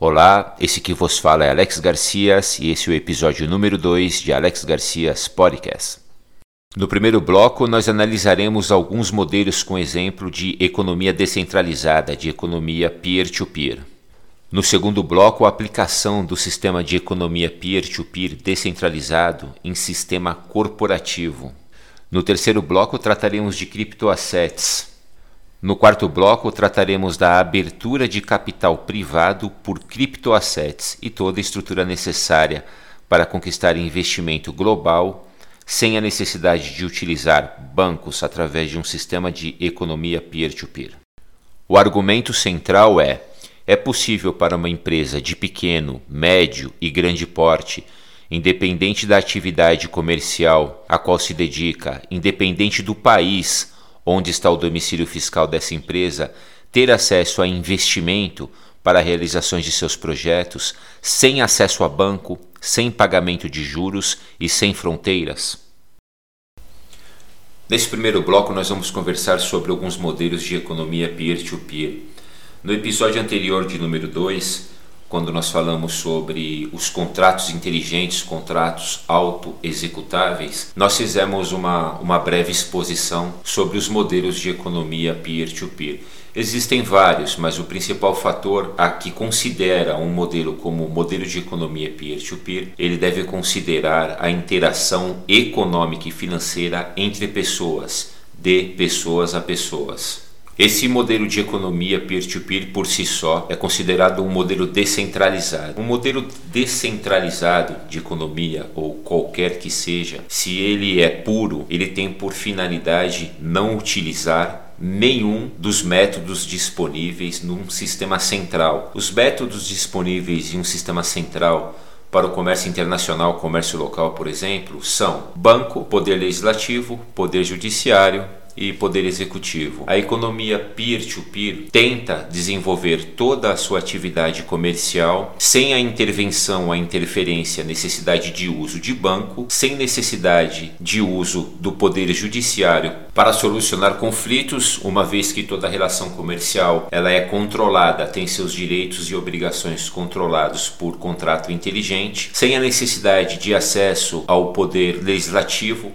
Olá, esse que vos fala é Alex Garcias e esse é o episódio número 2 de Alex Garcias Podcast. No primeiro bloco, nós analisaremos alguns modelos com exemplo de economia descentralizada, de economia peer-to-peer. No segundo bloco, a aplicação do sistema de economia peer-to-peer descentralizado em sistema corporativo. No terceiro bloco, trataremos de criptoassets. No quarto bloco, trataremos da abertura de capital privado por criptoassets e toda a estrutura necessária para conquistar investimento global sem a necessidade de utilizar bancos através de um sistema de economia peer-to-peer. -peer. O argumento central é: é possível para uma empresa de pequeno, médio e grande porte, independente da atividade comercial a qual se dedica, independente do país onde está o domicílio fiscal dessa empresa, ter acesso a investimento para realizações de seus projetos, sem acesso a banco, sem pagamento de juros e sem fronteiras? Nesse primeiro bloco, nós vamos conversar sobre alguns modelos de economia peer-to-peer. -peer. No episódio anterior, de número 2, quando nós falamos sobre os contratos inteligentes, contratos auto-executáveis, nós fizemos uma, uma breve exposição sobre os modelos de economia peer-to-peer. -peer. Existem vários, mas o principal fator a que considera um modelo como modelo de economia peer-to-peer, -peer, ele deve considerar a interação econômica e financeira entre pessoas, de pessoas a pessoas. Esse modelo de economia peer-to-peer -peer por si só é considerado um modelo descentralizado. Um modelo descentralizado de economia ou qualquer que seja, se ele é puro, ele tem por finalidade não utilizar nenhum dos métodos disponíveis num sistema central. Os métodos disponíveis em um sistema central para o comércio internacional, comércio local, por exemplo, são banco, poder legislativo, poder judiciário, e poder executivo. A economia peer-to-peer -peer tenta desenvolver toda a sua atividade comercial sem a intervenção, a interferência, necessidade de uso de banco, sem necessidade de uso do poder judiciário para solucionar conflitos, uma vez que toda relação comercial ela é controlada, tem seus direitos e obrigações controlados por contrato inteligente, sem a necessidade de acesso ao poder legislativo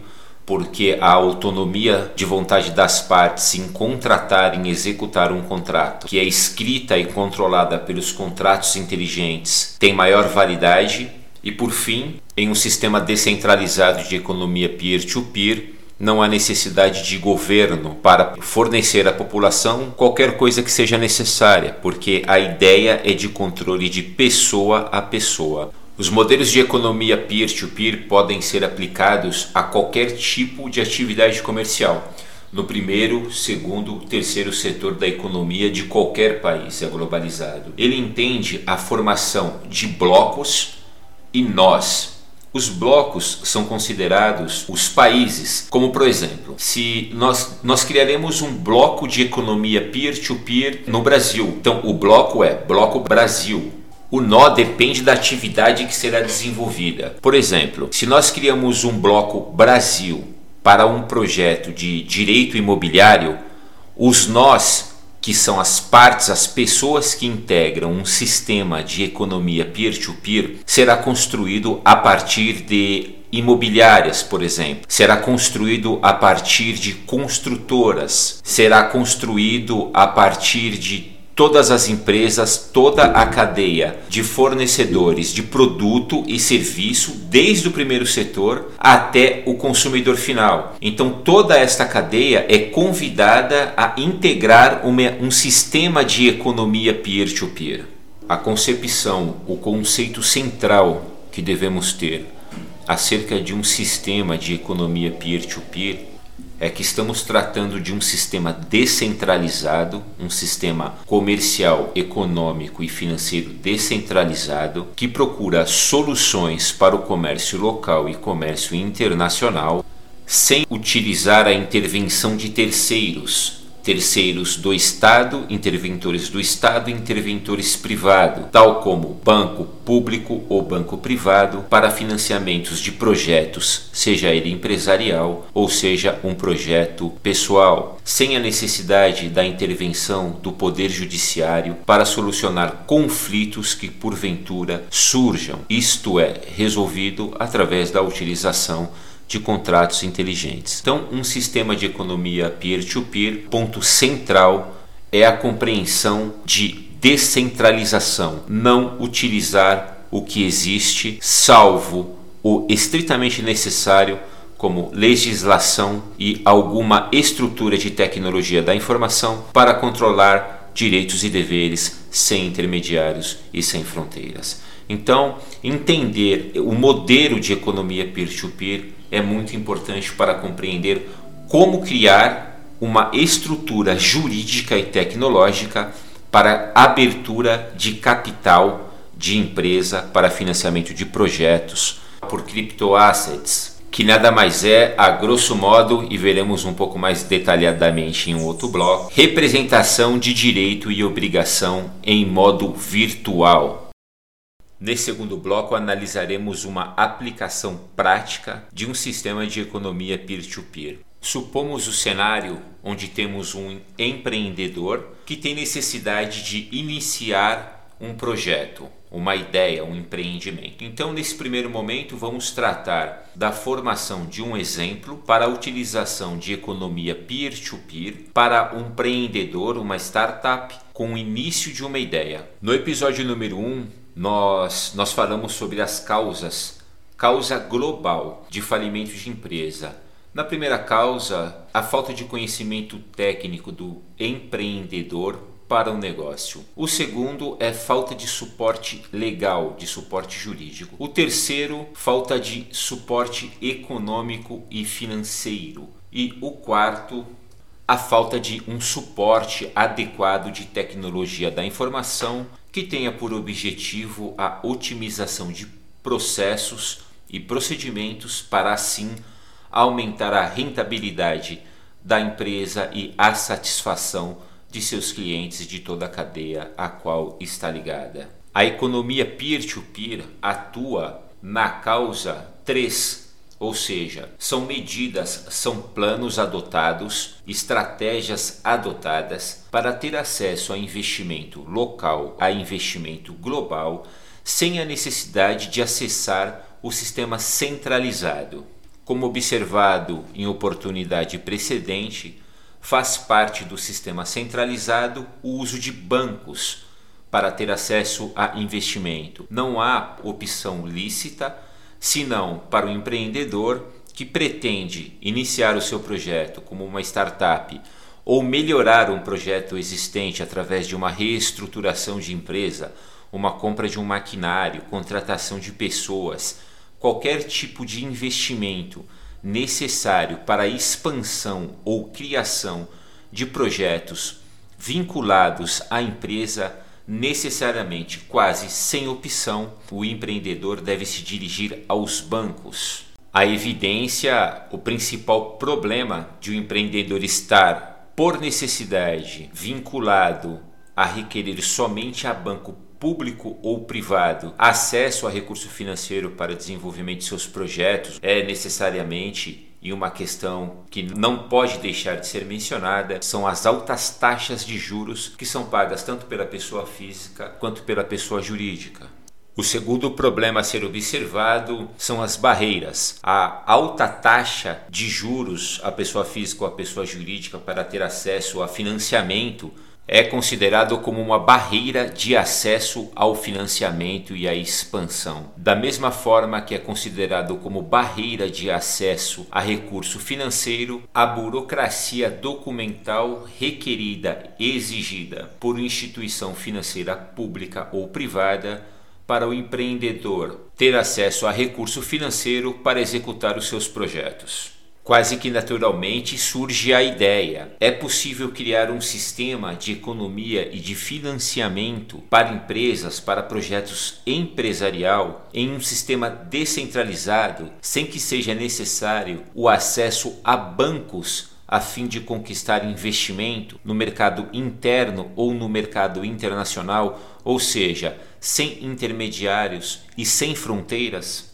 porque a autonomia de vontade das partes em contratar, em executar um contrato, que é escrita e controlada pelos contratos inteligentes, tem maior validade. E por fim, em um sistema descentralizado de economia peer-to-peer, -peer, não há necessidade de governo para fornecer à população qualquer coisa que seja necessária, porque a ideia é de controle de pessoa a pessoa. Os modelos de economia peer-to-peer -peer podem ser aplicados a qualquer tipo de atividade comercial, no primeiro, segundo, terceiro setor da economia de qualquer país é globalizado. Ele entende a formação de blocos e nós. Os blocos são considerados os países, como por exemplo, se nós, nós criaremos um bloco de economia peer-to-peer -peer no Brasil. Então o bloco é Bloco Brasil, o nó depende da atividade que será desenvolvida. Por exemplo, se nós criamos um bloco Brasil para um projeto de direito imobiliário, os nós, que são as partes, as pessoas que integram um sistema de economia peer-to-peer, -peer, será construído a partir de imobiliárias, por exemplo, será construído a partir de construtoras, será construído a partir de todas as empresas, toda a cadeia de fornecedores de produto e serviço, desde o primeiro setor até o consumidor final. Então, toda esta cadeia é convidada a integrar uma, um sistema de economia peer-to-peer. -peer. A concepção, o conceito central que devemos ter acerca de um sistema de economia peer-to-peer -peer é que estamos tratando de um sistema descentralizado, um sistema comercial, econômico e financeiro descentralizado que procura soluções para o comércio local e comércio internacional sem utilizar a intervenção de terceiros terceiros do Estado, interventores do Estado e interventores privados, tal como banco público ou banco privado, para financiamentos de projetos, seja ele empresarial ou seja um projeto pessoal, sem a necessidade da intervenção do Poder Judiciário para solucionar conflitos que porventura surjam, isto é, resolvido através da utilização de contratos inteligentes. Então, um sistema de economia peer-to-peer, ponto central é a compreensão de descentralização, não utilizar o que existe, salvo o estritamente necessário, como legislação e alguma estrutura de tecnologia da informação para controlar direitos e deveres sem intermediários e sem fronteiras. Então, entender o modelo de economia peer-to-peer -peer é muito importante para compreender como criar uma estrutura jurídica e tecnológica para abertura de capital de empresa para financiamento de projetos por criptoassets, que nada mais é, a grosso modo, e veremos um pouco mais detalhadamente em um outro bloco, representação de direito e obrigação em modo virtual. Nesse segundo bloco, analisaremos uma aplicação prática de um sistema de economia peer-to-peer. Supomos o cenário onde temos um empreendedor que tem necessidade de iniciar um projeto, uma ideia, um empreendimento. Então, nesse primeiro momento, vamos tratar da formação de um exemplo para a utilização de economia peer-to-peer -peer para um empreendedor, uma startup, com o início de uma ideia. No episódio número 1, um, nós, nós falamos sobre as causas, causa global de falimento de empresa. Na primeira causa, a falta de conhecimento técnico do empreendedor para o negócio. O segundo é falta de suporte legal, de suporte jurídico. O terceiro, falta de suporte econômico e financeiro. E o quarto, a falta de um suporte adequado de tecnologia da informação que tenha por objetivo a otimização de processos e procedimentos para assim aumentar a rentabilidade da empresa e a satisfação de seus clientes de toda a cadeia a qual está ligada. A economia peer-to-peer -peer atua na causa 3 ou seja, são medidas, são planos adotados, estratégias adotadas para ter acesso a investimento local, a investimento global, sem a necessidade de acessar o sistema centralizado. Como observado em oportunidade precedente, faz parte do sistema centralizado o uso de bancos para ter acesso a investimento. Não há opção lícita senão para o empreendedor que pretende iniciar o seu projeto como uma startup ou melhorar um projeto existente através de uma reestruturação de empresa, uma compra de um maquinário, contratação de pessoas, qualquer tipo de investimento necessário para a expansão ou criação de projetos vinculados à empresa necessariamente quase sem opção, o empreendedor deve se dirigir aos bancos. A evidência, o principal problema de um empreendedor estar, por necessidade, vinculado a requerer somente a banco público ou privado acesso a recurso financeiro para desenvolvimento de seus projetos é necessariamente e uma questão que não pode deixar de ser mencionada são as altas taxas de juros que são pagas tanto pela pessoa física quanto pela pessoa jurídica. O segundo problema a ser observado são as barreiras. A alta taxa de juros à pessoa física ou à pessoa jurídica para ter acesso a financiamento é considerado como uma barreira de acesso ao financiamento e à expansão. Da mesma forma que é considerado como barreira de acesso a recurso financeiro, a burocracia documental requerida exigida por instituição financeira pública ou privada para o empreendedor ter acesso a recurso financeiro para executar os seus projetos. Quase que naturalmente surge a ideia: é possível criar um sistema de economia e de financiamento para empresas, para projetos empresarial, em um sistema descentralizado, sem que seja necessário o acesso a bancos a fim de conquistar investimento no mercado interno ou no mercado internacional, ou seja, sem intermediários e sem fronteiras?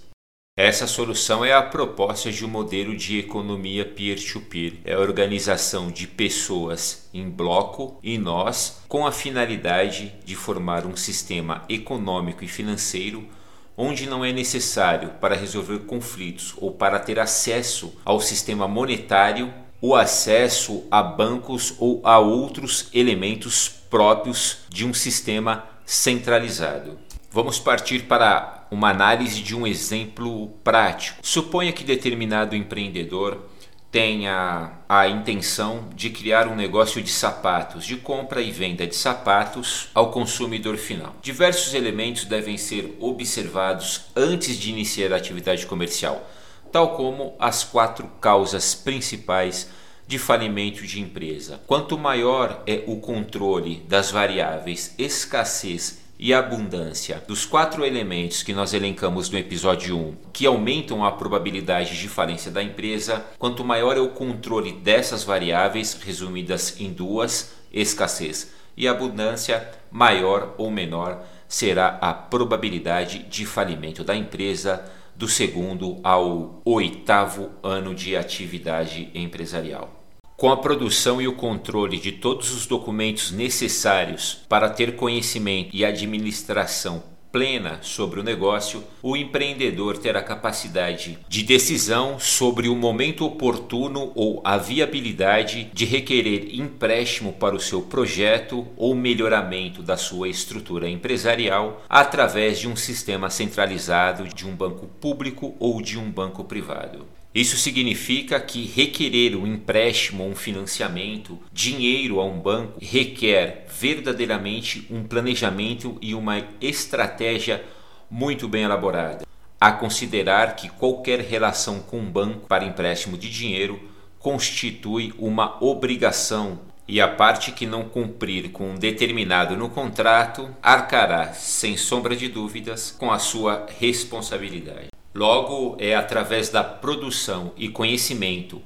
Essa solução é a proposta de um modelo de economia peer-to-peer. -peer. É a organização de pessoas em bloco e nós, com a finalidade de formar um sistema econômico e financeiro onde não é necessário para resolver conflitos ou para ter acesso ao sistema monetário o acesso a bancos ou a outros elementos próprios de um sistema centralizado. Vamos partir para uma análise de um exemplo prático. Suponha que determinado empreendedor tenha a intenção de criar um negócio de sapatos, de compra e venda de sapatos ao consumidor final. Diversos elementos devem ser observados antes de iniciar a atividade comercial, tal como as quatro causas principais de falimento de empresa. Quanto maior é o controle das variáveis escassez e abundância dos quatro elementos que nós elencamos no episódio 1, que aumentam a probabilidade de falência da empresa, quanto maior é o controle dessas variáveis, resumidas em duas, escassez e abundância, maior ou menor será a probabilidade de falimento da empresa do segundo ao oitavo ano de atividade empresarial. Com a produção e o controle de todos os documentos necessários para ter conhecimento e administração plena sobre o negócio, o empreendedor terá capacidade de decisão sobre o momento oportuno ou a viabilidade de requerer empréstimo para o seu projeto ou melhoramento da sua estrutura empresarial através de um sistema centralizado de um banco público ou de um banco privado. Isso significa que requerer um empréstimo ou um financiamento, dinheiro a um banco, requer verdadeiramente um planejamento e uma estratégia muito bem elaborada. A considerar que qualquer relação com um banco para empréstimo de dinheiro constitui uma obrigação e a parte que não cumprir com um determinado no contrato arcará, sem sombra de dúvidas, com a sua responsabilidade. Logo, é através da produção e conhecimento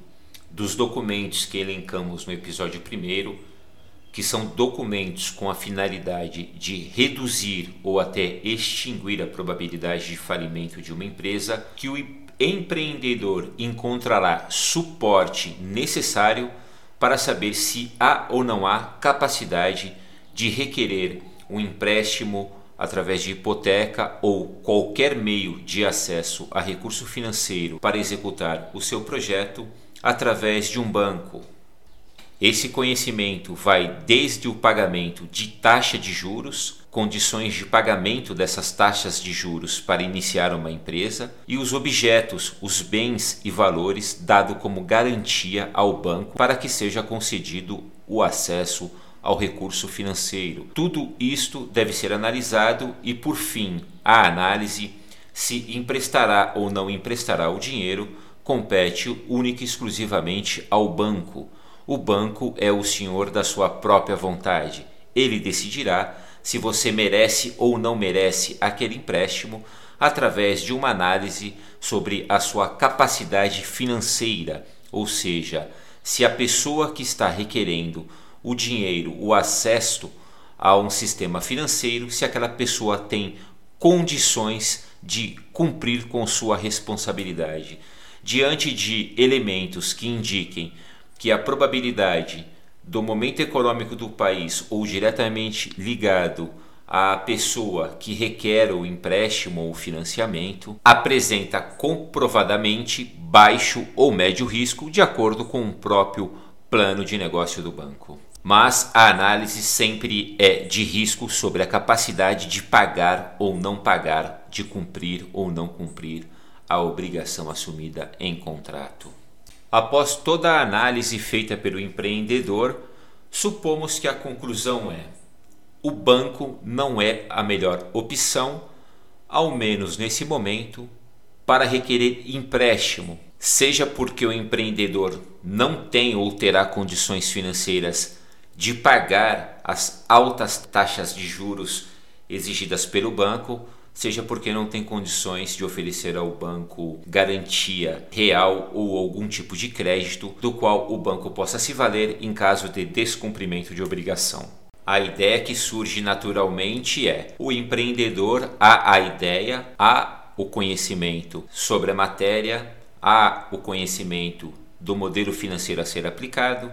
dos documentos que elencamos no episódio primeiro, que são documentos com a finalidade de reduzir ou até extinguir a probabilidade de falimento de uma empresa, que o empreendedor encontrará suporte necessário para saber se há ou não há capacidade de requerer um empréstimo através de hipoteca ou qualquer meio de acesso a recurso financeiro para executar o seu projeto através de um banco. Esse conhecimento vai desde o pagamento de taxa de juros, condições de pagamento dessas taxas de juros para iniciar uma empresa e os objetos, os bens e valores dado como garantia ao banco para que seja concedido o acesso ao recurso financeiro. Tudo isto deve ser analisado e, por fim, a análise se emprestará ou não emprestará o dinheiro compete única e exclusivamente ao banco. O banco é o senhor da sua própria vontade. Ele decidirá se você merece ou não merece aquele empréstimo através de uma análise sobre a sua capacidade financeira, ou seja, se a pessoa que está requerendo o dinheiro, o acesso a um sistema financeiro se aquela pessoa tem condições de cumprir com sua responsabilidade. Diante de elementos que indiquem que a probabilidade do momento econômico do país ou diretamente ligado à pessoa que requer o empréstimo ou financiamento apresenta comprovadamente baixo ou médio risco de acordo com o próprio plano de negócio do banco mas a análise sempre é de risco sobre a capacidade de pagar ou não pagar, de cumprir ou não cumprir a obrigação assumida em contrato. Após toda a análise feita pelo empreendedor, supomos que a conclusão é: o banco não é a melhor opção, ao menos nesse momento, para requerer empréstimo, seja porque o empreendedor não tem ou terá condições financeiras de pagar as altas taxas de juros exigidas pelo banco, seja porque não tem condições de oferecer ao banco garantia real ou algum tipo de crédito do qual o banco possa se valer em caso de descumprimento de obrigação. A ideia que surge naturalmente é: o empreendedor há a ideia, há o conhecimento sobre a matéria, há o conhecimento do modelo financeiro a ser aplicado,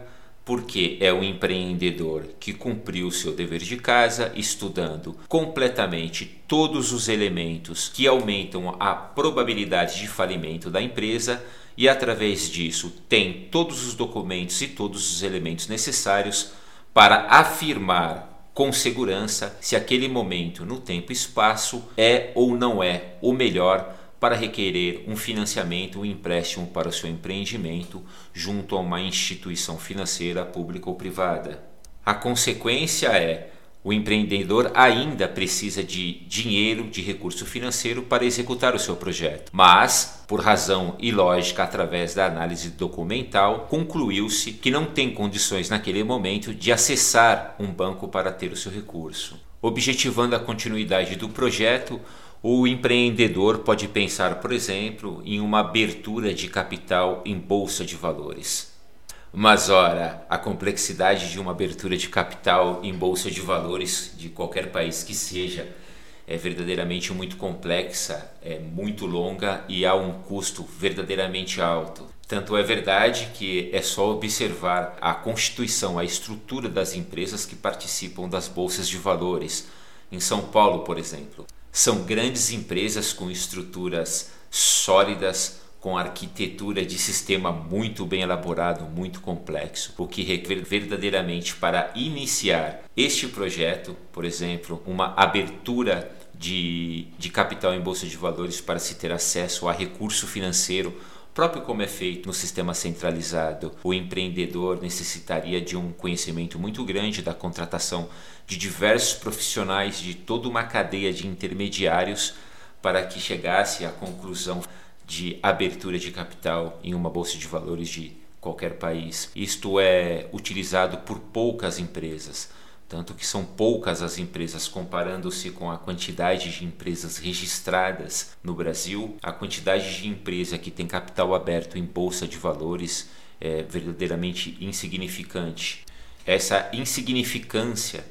porque é um empreendedor que cumpriu seu dever de casa, estudando completamente todos os elementos que aumentam a probabilidade de falimento da empresa e, através disso, tem todos os documentos e todos os elementos necessários para afirmar com segurança se aquele momento no tempo e espaço é ou não é o melhor para requerer um financiamento, um empréstimo para o seu empreendimento junto a uma instituição financeira pública ou privada. A consequência é o empreendedor ainda precisa de dinheiro, de recurso financeiro para executar o seu projeto. Mas, por razão ilógica, através da análise documental, concluiu-se que não tem condições naquele momento de acessar um banco para ter o seu recurso. Objetivando a continuidade do projeto, o empreendedor pode pensar, por exemplo, em uma abertura de capital em bolsa de valores. Mas ora, a complexidade de uma abertura de capital em bolsa de valores de qualquer país que seja é verdadeiramente muito complexa, é muito longa e há um custo verdadeiramente alto. Tanto é verdade que é só observar a constituição, a estrutura das empresas que participam das bolsas de valores. Em São Paulo, por exemplo, são grandes empresas com estruturas sólidas, com arquitetura de sistema muito bem elaborado, muito complexo, o que requer verdadeiramente para iniciar este projeto, por exemplo, uma abertura de, de capital em bolsa de valores para se ter acesso a recurso financeiro próprio como é feito no sistema centralizado, o empreendedor necessitaria de um conhecimento muito grande da contratação de diversos profissionais de toda uma cadeia de intermediários para que chegasse à conclusão de abertura de capital em uma bolsa de valores de qualquer país. Isto é utilizado por poucas empresas, tanto que são poucas as empresas comparando-se com a quantidade de empresas registradas no Brasil, a quantidade de empresa que tem capital aberto em bolsa de valores é verdadeiramente insignificante. Essa insignificância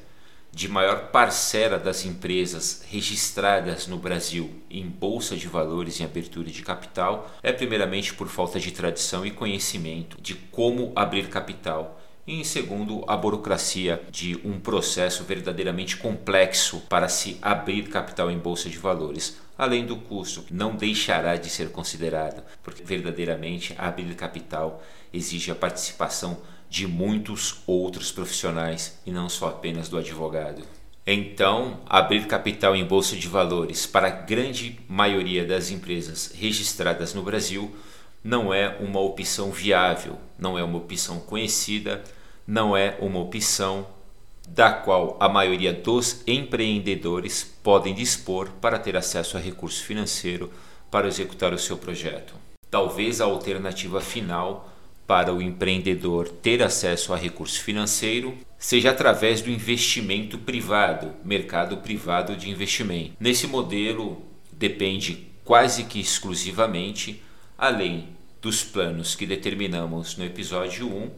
de maior parcela das empresas registradas no Brasil em bolsa de valores em abertura de capital é primeiramente por falta de tradição e conhecimento de como abrir capital e em segundo, a burocracia de um processo verdadeiramente complexo para se abrir capital em bolsa de valores, além do custo, que não deixará de ser considerado, porque verdadeiramente abrir capital exige a participação de muitos outros profissionais e não só apenas do advogado. Então, abrir capital em bolsa de valores para a grande maioria das empresas registradas no Brasil não é uma opção viável, não é uma opção conhecida, não é uma opção da qual a maioria dos empreendedores podem dispor para ter acesso a recurso financeiro para executar o seu projeto. Talvez a alternativa final para o empreendedor ter acesso a recurso financeiro seja através do investimento privado, mercado privado de investimento. Nesse modelo depende quase que exclusivamente, além dos planos que determinamos no episódio 1,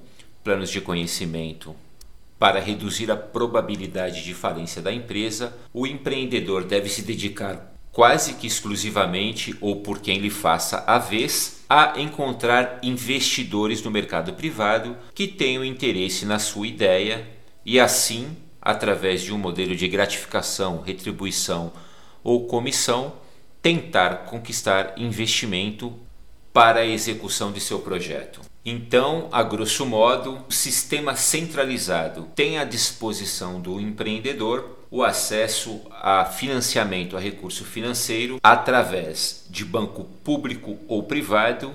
planos de conhecimento para reduzir a probabilidade de falência da empresa, o empreendedor deve se dedicar quase que exclusivamente ou por quem lhe faça a vez, a encontrar investidores no mercado privado que tenham interesse na sua ideia e assim, através de um modelo de gratificação, retribuição ou comissão, tentar conquistar investimento para a execução de seu projeto. Então, a grosso modo, o sistema centralizado tem à disposição do empreendedor o acesso a financiamento, a recurso financeiro, através de banco público ou privado,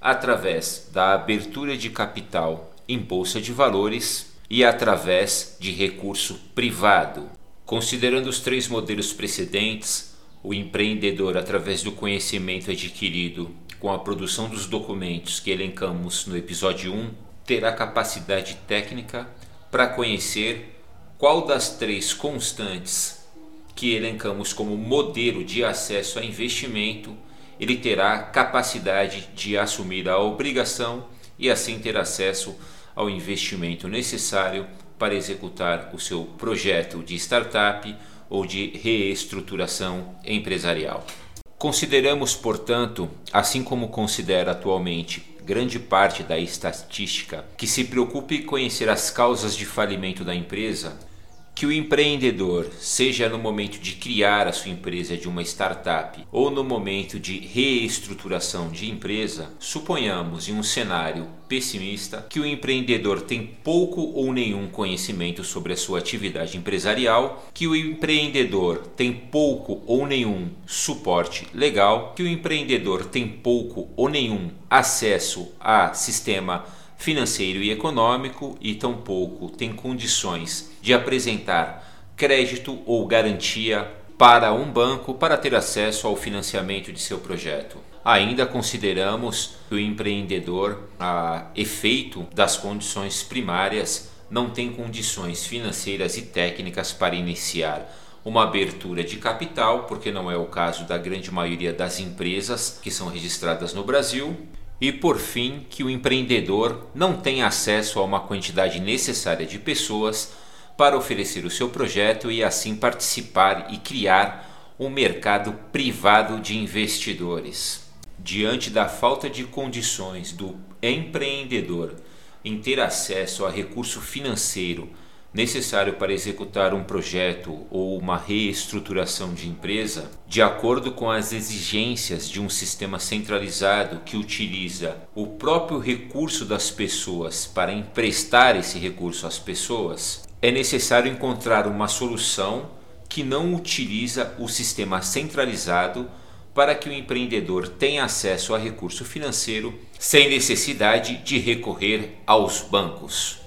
através da abertura de capital em bolsa de valores e através de recurso privado. Considerando os três modelos precedentes, o empreendedor, através do conhecimento adquirido com a produção dos documentos que elencamos no episódio 1, terá capacidade técnica para conhecer qual das três constantes que elencamos como modelo de acesso a investimento, ele terá capacidade de assumir a obrigação e assim ter acesso ao investimento necessário para executar o seu projeto de startup ou de reestruturação empresarial. Consideramos, portanto, assim como considera atualmente grande parte da estatística, que se preocupe em conhecer as causas de falimento da empresa, que o empreendedor, seja no momento de criar a sua empresa de uma startup ou no momento de reestruturação de empresa, suponhamos em um cenário pessimista que o empreendedor tem pouco ou nenhum conhecimento sobre a sua atividade empresarial, que o empreendedor tem pouco ou nenhum suporte legal, que o empreendedor tem pouco ou nenhum acesso a sistema financeiro e econômico e tampouco tem condições de apresentar crédito ou garantia para um banco para ter acesso ao financiamento de seu projeto. Ainda consideramos que o empreendedor, a efeito das condições primárias, não tem condições financeiras e técnicas para iniciar uma abertura de capital, porque não é o caso da grande maioria das empresas que são registradas no Brasil, e por fim, que o empreendedor não tem acesso a uma quantidade necessária de pessoas para oferecer o seu projeto e assim participar e criar um mercado privado de investidores. Diante da falta de condições do empreendedor em ter acesso a recurso financeiro necessário para executar um projeto ou uma reestruturação de empresa, de acordo com as exigências de um sistema centralizado que utiliza o próprio recurso das pessoas para emprestar esse recurso às pessoas, é necessário encontrar uma solução que não utiliza o sistema centralizado para que o empreendedor tenha acesso a recurso financeiro sem necessidade de recorrer aos bancos.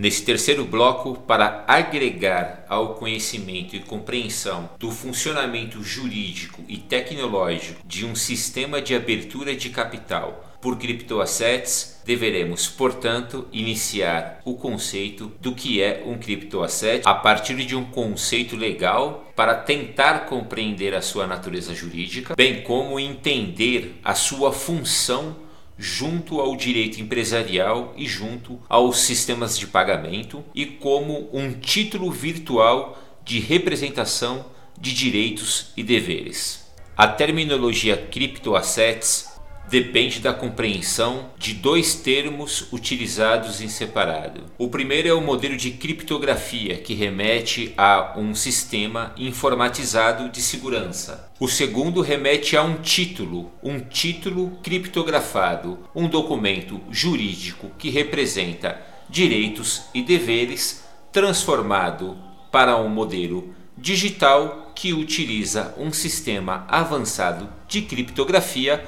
Nesse terceiro bloco, para agregar ao conhecimento e compreensão do funcionamento jurídico e tecnológico de um sistema de abertura de capital por criptoassets, deveremos, portanto, iniciar o conceito do que é um criptoasset a partir de um conceito legal para tentar compreender a sua natureza jurídica, bem como entender a sua função junto ao direito empresarial e junto aos sistemas de pagamento e como um título virtual de representação de direitos e deveres. A terminologia criptoassets depende da compreensão de dois termos utilizados em separado. O primeiro é o modelo de criptografia, que remete a um sistema informatizado de segurança. O segundo remete a um título, um título criptografado, um documento jurídico que representa direitos e deveres transformado para um modelo digital que utiliza um sistema avançado de criptografia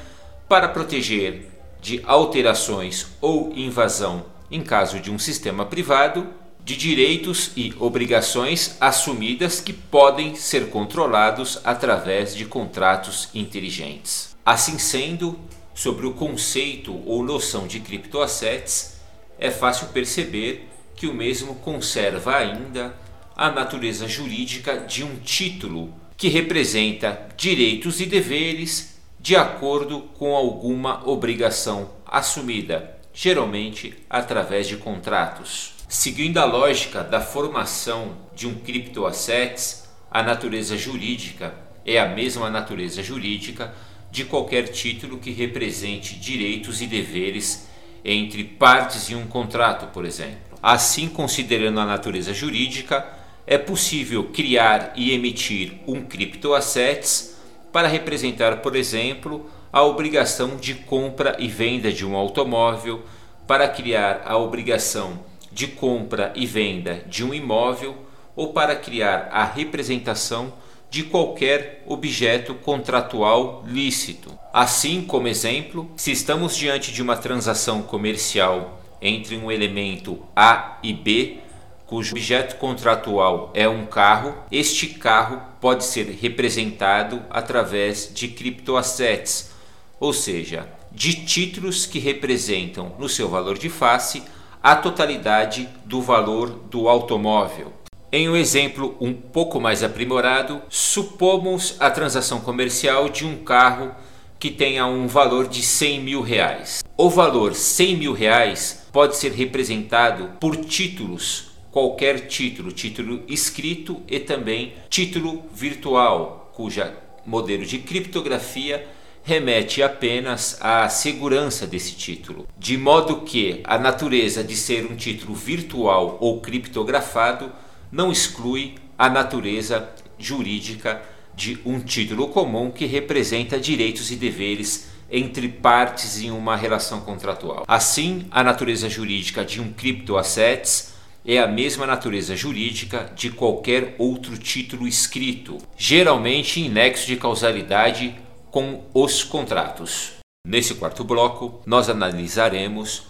para proteger de alterações ou invasão em caso de um sistema privado, de direitos e obrigações assumidas que podem ser controlados através de contratos inteligentes. Assim sendo, sobre o conceito ou noção de criptoassets, é fácil perceber que o mesmo conserva ainda a natureza jurídica de um título que representa direitos e deveres de acordo com alguma obrigação assumida, geralmente através de contratos. Seguindo a lógica da formação de um criptoassets, a natureza jurídica é a mesma natureza jurídica de qualquer título que represente direitos e deveres entre partes em um contrato, por exemplo. Assim, considerando a natureza jurídica, é possível criar e emitir um criptoassets para representar, por exemplo, a obrigação de compra e venda de um automóvel, para criar a obrigação de compra e venda de um imóvel ou para criar a representação de qualquer objeto contratual lícito. Assim, como exemplo, se estamos diante de uma transação comercial entre um elemento A e B, cujo objeto contratual é um carro, este carro pode ser representado através de criptoassets, ou seja, de títulos que representam no seu valor de face a totalidade do valor do automóvel. Em um exemplo um pouco mais aprimorado, supomos a transação comercial de um carro que tenha um valor de 100 mil reais. O valor 100 mil reais pode ser representado por títulos, qualquer título, título escrito e também título virtual, cuja modelo de criptografia remete apenas à segurança desse título, de modo que a natureza de ser um título virtual ou criptografado não exclui a natureza jurídica de um título comum que representa direitos e deveres entre partes em uma relação contratual. Assim, a natureza jurídica de um criptoassets é a mesma natureza jurídica de qualquer outro título escrito, geralmente em nexo de causalidade com os contratos. Nesse quarto bloco, nós analisaremos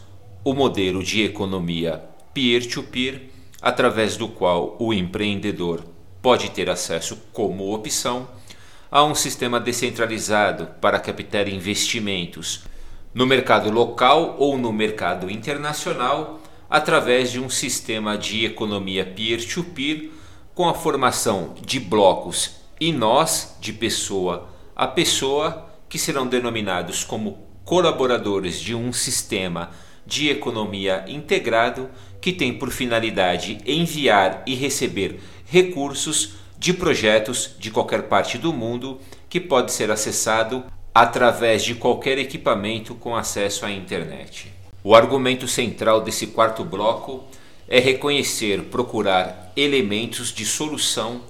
o modelo de economia peer-to-peer, através do qual o empreendedor pode ter acesso como opção a um sistema descentralizado para captar investimentos no mercado local ou no mercado internacional através de um sistema de economia peer-to-peer com a formação de blocos e nós de pessoa a pessoa que serão denominados como colaboradores de um sistema de economia integrado que tem por finalidade enviar e receber recursos de projetos de qualquer parte do mundo que pode ser acessado através de qualquer equipamento com acesso à internet. O argumento central desse quarto bloco é reconhecer, procurar elementos de solução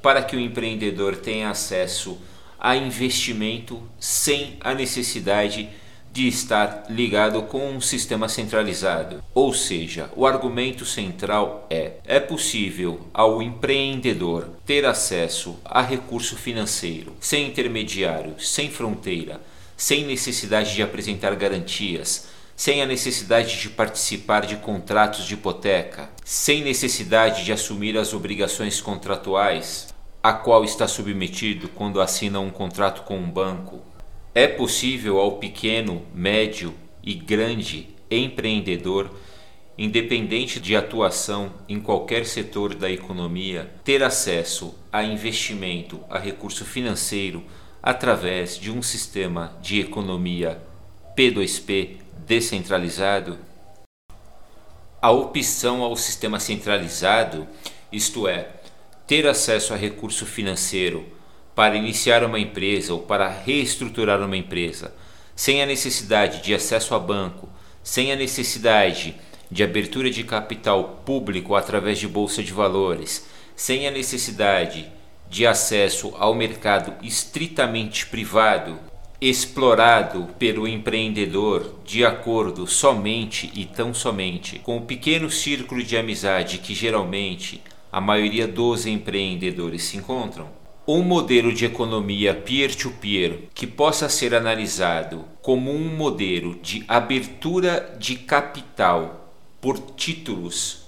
para que o empreendedor tenha acesso a investimento sem a necessidade de estar ligado com um sistema centralizado. Ou seja, o argumento central é: é possível ao empreendedor ter acesso a recurso financeiro sem intermediário, sem fronteira, sem necessidade de apresentar garantias, sem a necessidade de participar de contratos de hipoteca, sem necessidade de assumir as obrigações contratuais a qual está submetido quando assina um contrato com um banco é possível ao pequeno, médio e grande empreendedor, independente de atuação em qualquer setor da economia, ter acesso a investimento, a recurso financeiro através de um sistema de economia P2P descentralizado? A opção ao sistema centralizado, isto é, ter acesso a recurso financeiro para iniciar uma empresa ou para reestruturar uma empresa, sem a necessidade de acesso a banco, sem a necessidade de abertura de capital público através de bolsa de valores, sem a necessidade de acesso ao mercado estritamente privado, explorado pelo empreendedor de acordo somente e tão somente com o pequeno círculo de amizade que geralmente a maioria dos empreendedores se encontram, um modelo de economia peer-to-peer que possa ser analisado como um modelo de abertura de capital por títulos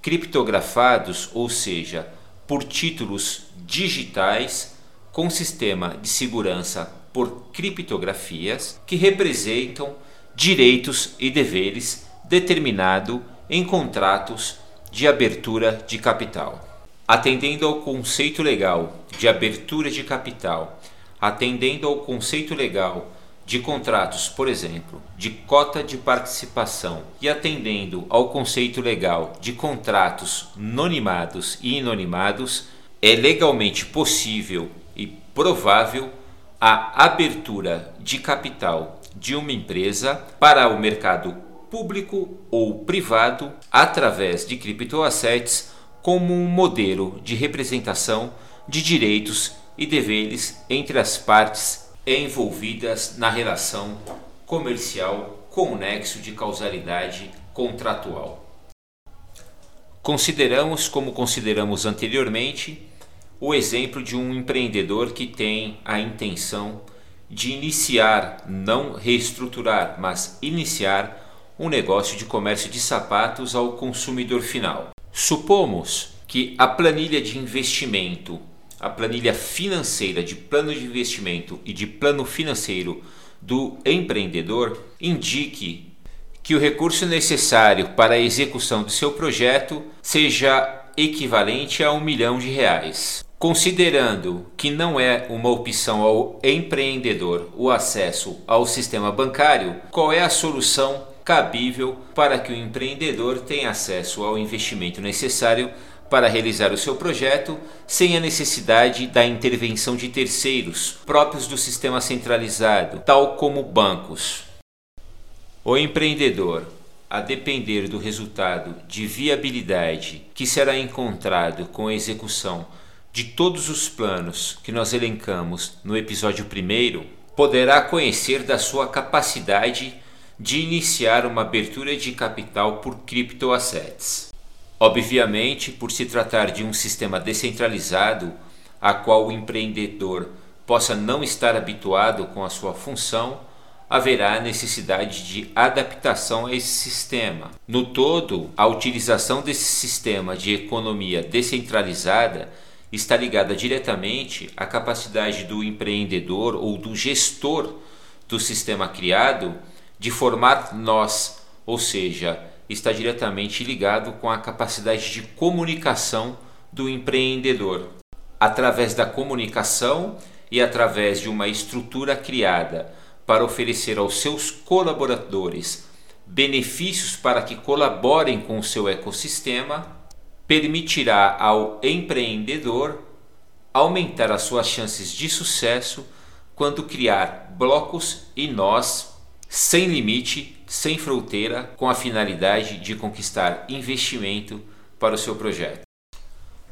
criptografados, ou seja, por títulos digitais com sistema de segurança por criptografias que representam direitos e deveres determinado em contratos de abertura de capital. Atendendo ao conceito legal de abertura de capital, atendendo ao conceito legal de contratos, por exemplo, de cota de participação e atendendo ao conceito legal de contratos nonimados e inonimados, é legalmente possível e provável a abertura de capital de uma empresa para o mercado público ou privado através de criptoassets como um modelo de representação de direitos e deveres entre as partes envolvidas na relação comercial com o nexo de causalidade contratual. Consideramos, como consideramos anteriormente, o exemplo de um empreendedor que tem a intenção de iniciar, não reestruturar, mas iniciar um negócio de comércio de sapatos ao consumidor final. Supomos que a planilha de investimento, a planilha financeira de plano de investimento e de plano financeiro do empreendedor indique que o recurso necessário para a execução do seu projeto seja equivalente a um milhão de reais. Considerando que não é uma opção ao empreendedor o acesso ao sistema bancário, qual é a solução cabível para que o empreendedor tenha acesso ao investimento necessário para realizar o seu projeto sem a necessidade da intervenção de terceiros próprios do sistema centralizado, tal como bancos? O empreendedor a depender do resultado de viabilidade que será encontrado com a execução de todos os planos que nós elencamos no episódio primeiro, poderá conhecer da sua capacidade de iniciar uma abertura de capital por criptoassets. Obviamente, por se tratar de um sistema descentralizado, a qual o empreendedor possa não estar habituado com a sua função, haverá necessidade de adaptação a esse sistema. No todo, a utilização desse sistema de economia descentralizada está ligada diretamente à capacidade do empreendedor ou do gestor do sistema criado de formar nós, ou seja, está diretamente ligado com a capacidade de comunicação do empreendedor. Através da comunicação e através de uma estrutura criada para oferecer aos seus colaboradores benefícios para que colaborem com o seu ecossistema, permitirá ao empreendedor aumentar as suas chances de sucesso quando criar blocos e nós sem limite, sem fronteira, com a finalidade de conquistar investimento para o seu projeto.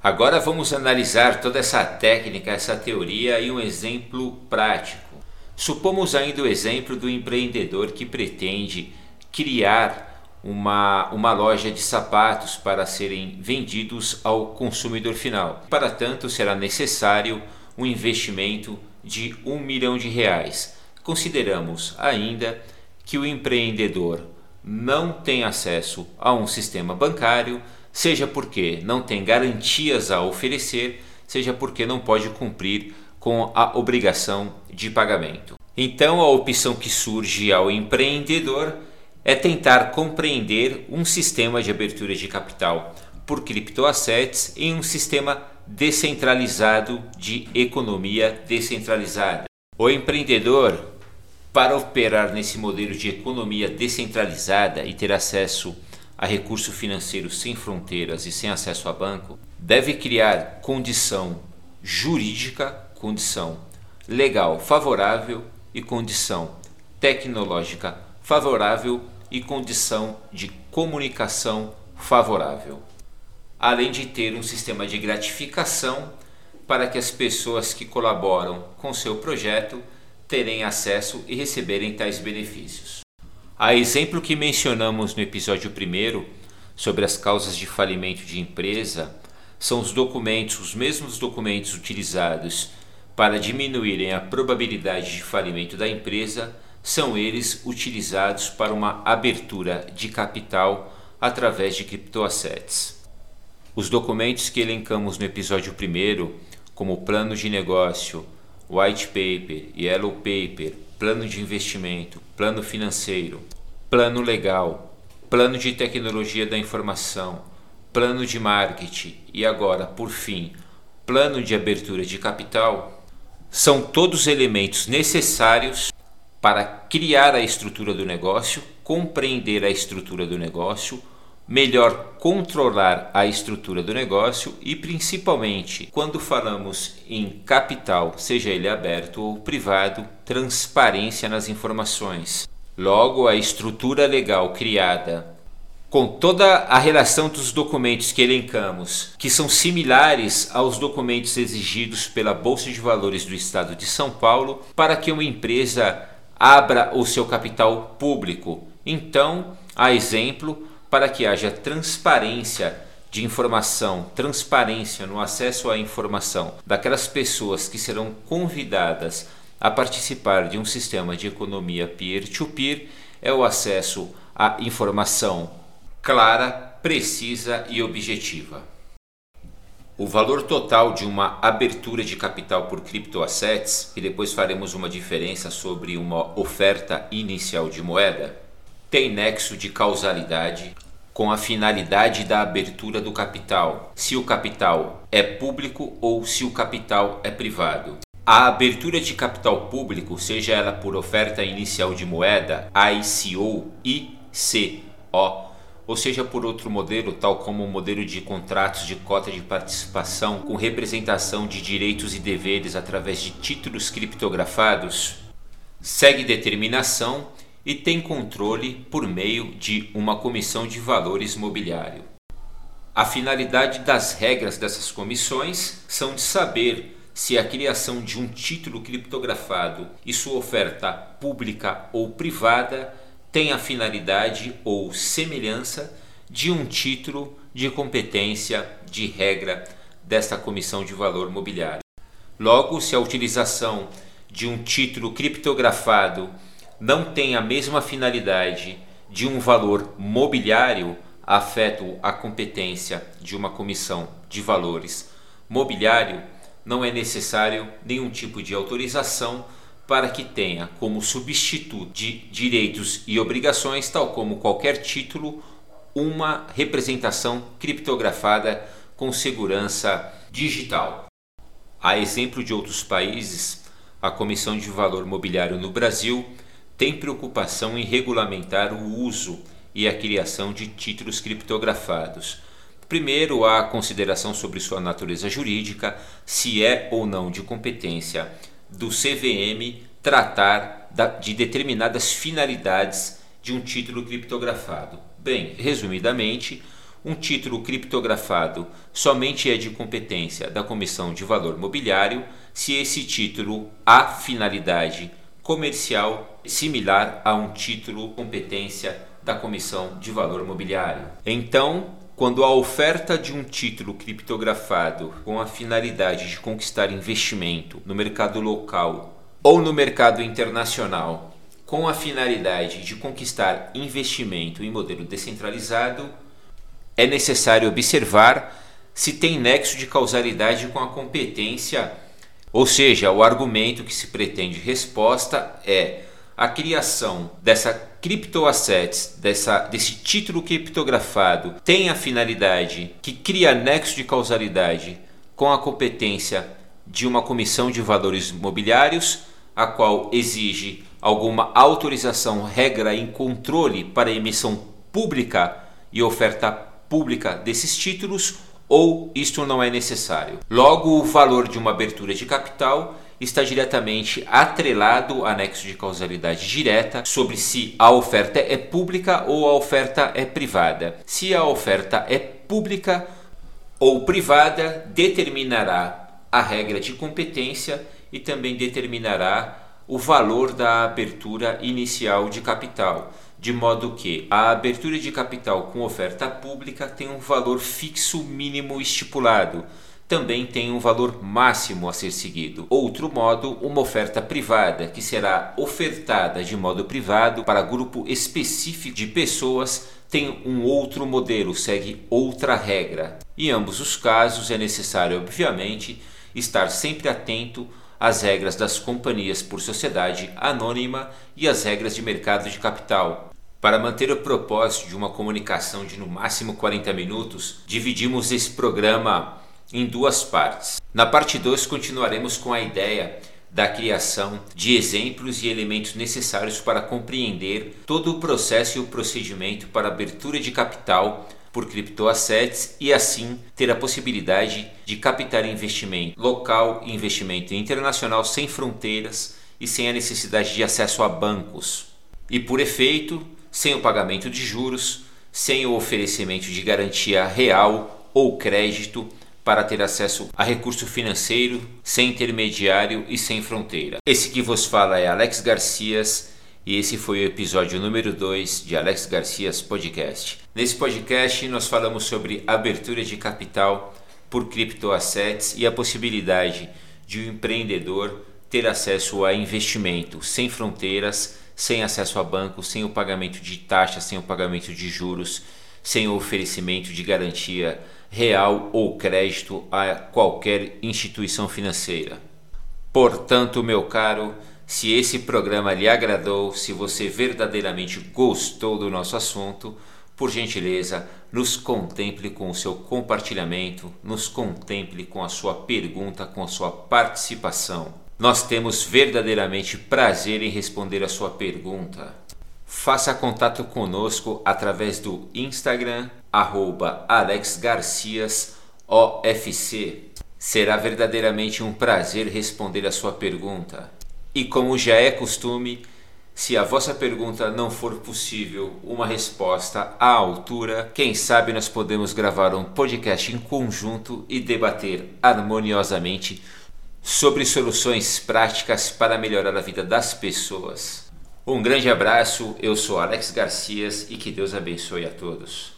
Agora vamos analisar toda essa técnica, essa teoria e um exemplo prático. Supomos ainda o exemplo do empreendedor que pretende criar uma, uma loja de sapatos para serem vendidos ao consumidor final. Para tanto, será necessário um investimento de um milhão de reais. Consideramos ainda que o empreendedor não tem acesso a um sistema bancário, seja porque não tem garantias a oferecer, seja porque não pode cumprir com a obrigação de pagamento. Então, a opção que surge ao empreendedor é tentar compreender um sistema de abertura de capital por criptoassets em um sistema descentralizado de economia descentralizada. O empreendedor, para operar nesse modelo de economia descentralizada e ter acesso a recurso financeiro sem fronteiras e sem acesso a banco, deve criar condição jurídica condição legal favorável e condição tecnológica favorável e condição de comunicação favorável, além de ter um sistema de gratificação para que as pessoas que colaboram com seu projeto terem acesso e receberem tais benefícios. A exemplo que mencionamos no episódio primeiro sobre as causas de falimento de empresa, são os documentos, os mesmos documentos utilizados para diminuírem a probabilidade de falimento da empresa, são eles utilizados para uma abertura de capital através de criptoassets. Os documentos que elencamos no episódio 1, como plano de negócio, white paper, yellow paper, plano de investimento, plano financeiro, plano legal, plano de tecnologia da informação, plano de marketing e agora, por fim, plano de abertura de capital, são todos elementos necessários para criar a estrutura do negócio, compreender a estrutura do negócio, melhor controlar a estrutura do negócio e, principalmente, quando falamos em capital, seja ele aberto ou privado, transparência nas informações. Logo, a estrutura legal criada com toda a relação dos documentos que elencamos, que são similares aos documentos exigidos pela Bolsa de Valores do Estado de São Paulo para que uma empresa abra o seu capital público. Então, há exemplo para que haja transparência de informação, transparência no acesso à informação daquelas pessoas que serão convidadas a participar de um sistema de economia peer-to-peer, -peer, é o acesso à informação clara, precisa e objetiva. O valor total de uma abertura de capital por criptoassets, e depois faremos uma diferença sobre uma oferta inicial de moeda, tem nexo de causalidade com a finalidade da abertura do capital, se o capital é público ou se o capital é privado. A abertura de capital público, seja ela por oferta inicial de moeda, ICO, ICO, ou seja por outro modelo, tal como o modelo de contratos de cota de participação com representação de direitos e deveres através de títulos criptografados, segue determinação e tem controle por meio de uma comissão de valores mobiliário. A finalidade das regras dessas comissões são de saber se a criação de um título criptografado e sua oferta pública ou privada tem a finalidade ou semelhança de um título de competência de regra desta Comissão de Valor Mobiliário. Logo, se a utilização de um título criptografado não tem a mesma finalidade de um valor mobiliário, afeto a competência de uma comissão de valores mobiliário, não é necessário nenhum tipo de autorização para que tenha como substituto de direitos e obrigações, tal como qualquer título, uma representação criptografada com segurança digital. A exemplo de outros países, a Comissão de Valor Mobiliário no Brasil tem preocupação em regulamentar o uso e a criação de títulos criptografados Primeiro, a consideração sobre sua natureza jurídica, se é ou não de competência do CVM tratar de determinadas finalidades de um título criptografado. Bem, resumidamente, um título criptografado somente é de competência da Comissão de Valor Mobiliário se esse título há finalidade comercial similar a um título competência da Comissão de Valor Mobiliário. Então, quando a oferta de um título criptografado com a finalidade de conquistar investimento no mercado local ou no mercado internacional, com a finalidade de conquistar investimento em modelo descentralizado, é necessário observar se tem nexo de causalidade com a competência, ou seja, o argumento que se pretende resposta é a criação dessa criptoassets, dessa, desse título criptografado, tem a finalidade que cria nexo de causalidade com a competência de uma comissão de valores imobiliários, a qual exige alguma autorização, regra e controle para emissão pública e oferta pública desses títulos, ou isto não é necessário. Logo, o valor de uma abertura de capital está diretamente atrelado ao anexo de causalidade direta sobre se a oferta é pública ou a oferta é privada. Se a oferta é pública ou privada, determinará a regra de competência e também determinará o valor da abertura inicial de capital, de modo que a abertura de capital com oferta pública tem um valor fixo mínimo estipulado também tem um valor máximo a ser seguido. Outro modo, uma oferta privada, que será ofertada de modo privado para grupo específico de pessoas, tem um outro modelo, segue outra regra. Em ambos os casos é necessário, obviamente, estar sempre atento às regras das companhias por sociedade anônima e às regras de mercado de capital. Para manter o propósito de uma comunicação de no máximo 40 minutos, dividimos esse programa em duas partes. Na parte 2 continuaremos com a ideia da criação de exemplos e elementos necessários para compreender todo o processo e o procedimento para abertura de capital por criptoassets e assim ter a possibilidade de captar investimento local e investimento internacional sem fronteiras e sem a necessidade de acesso a bancos. E por efeito, sem o pagamento de juros, sem o oferecimento de garantia real ou crédito para ter acesso a recurso financeiro sem intermediário e sem fronteira. Esse que vos fala é Alex Garcias e esse foi o episódio número 2 de Alex Garcias Podcast. Nesse podcast nós falamos sobre abertura de capital por criptoassets e a possibilidade de um empreendedor ter acesso a investimento sem fronteiras, sem acesso a bancos, sem o pagamento de taxas, sem o pagamento de juros, sem o oferecimento de garantia real ou crédito a qualquer instituição financeira. Portanto, meu caro, se esse programa lhe agradou, se você verdadeiramente gostou do nosso assunto, por gentileza, nos contemple com o seu compartilhamento, nos contemple com a sua pergunta, com a sua participação. Nós temos verdadeiramente prazer em responder a sua pergunta. Faça contato conosco através do Instagram, AlexGarciasOFC. Será verdadeiramente um prazer responder a sua pergunta. E como já é costume, se a vossa pergunta não for possível uma resposta à altura, quem sabe nós podemos gravar um podcast em conjunto e debater harmoniosamente sobre soluções práticas para melhorar a vida das pessoas. Um grande abraço, eu sou Alex Garcias e que Deus abençoe a todos.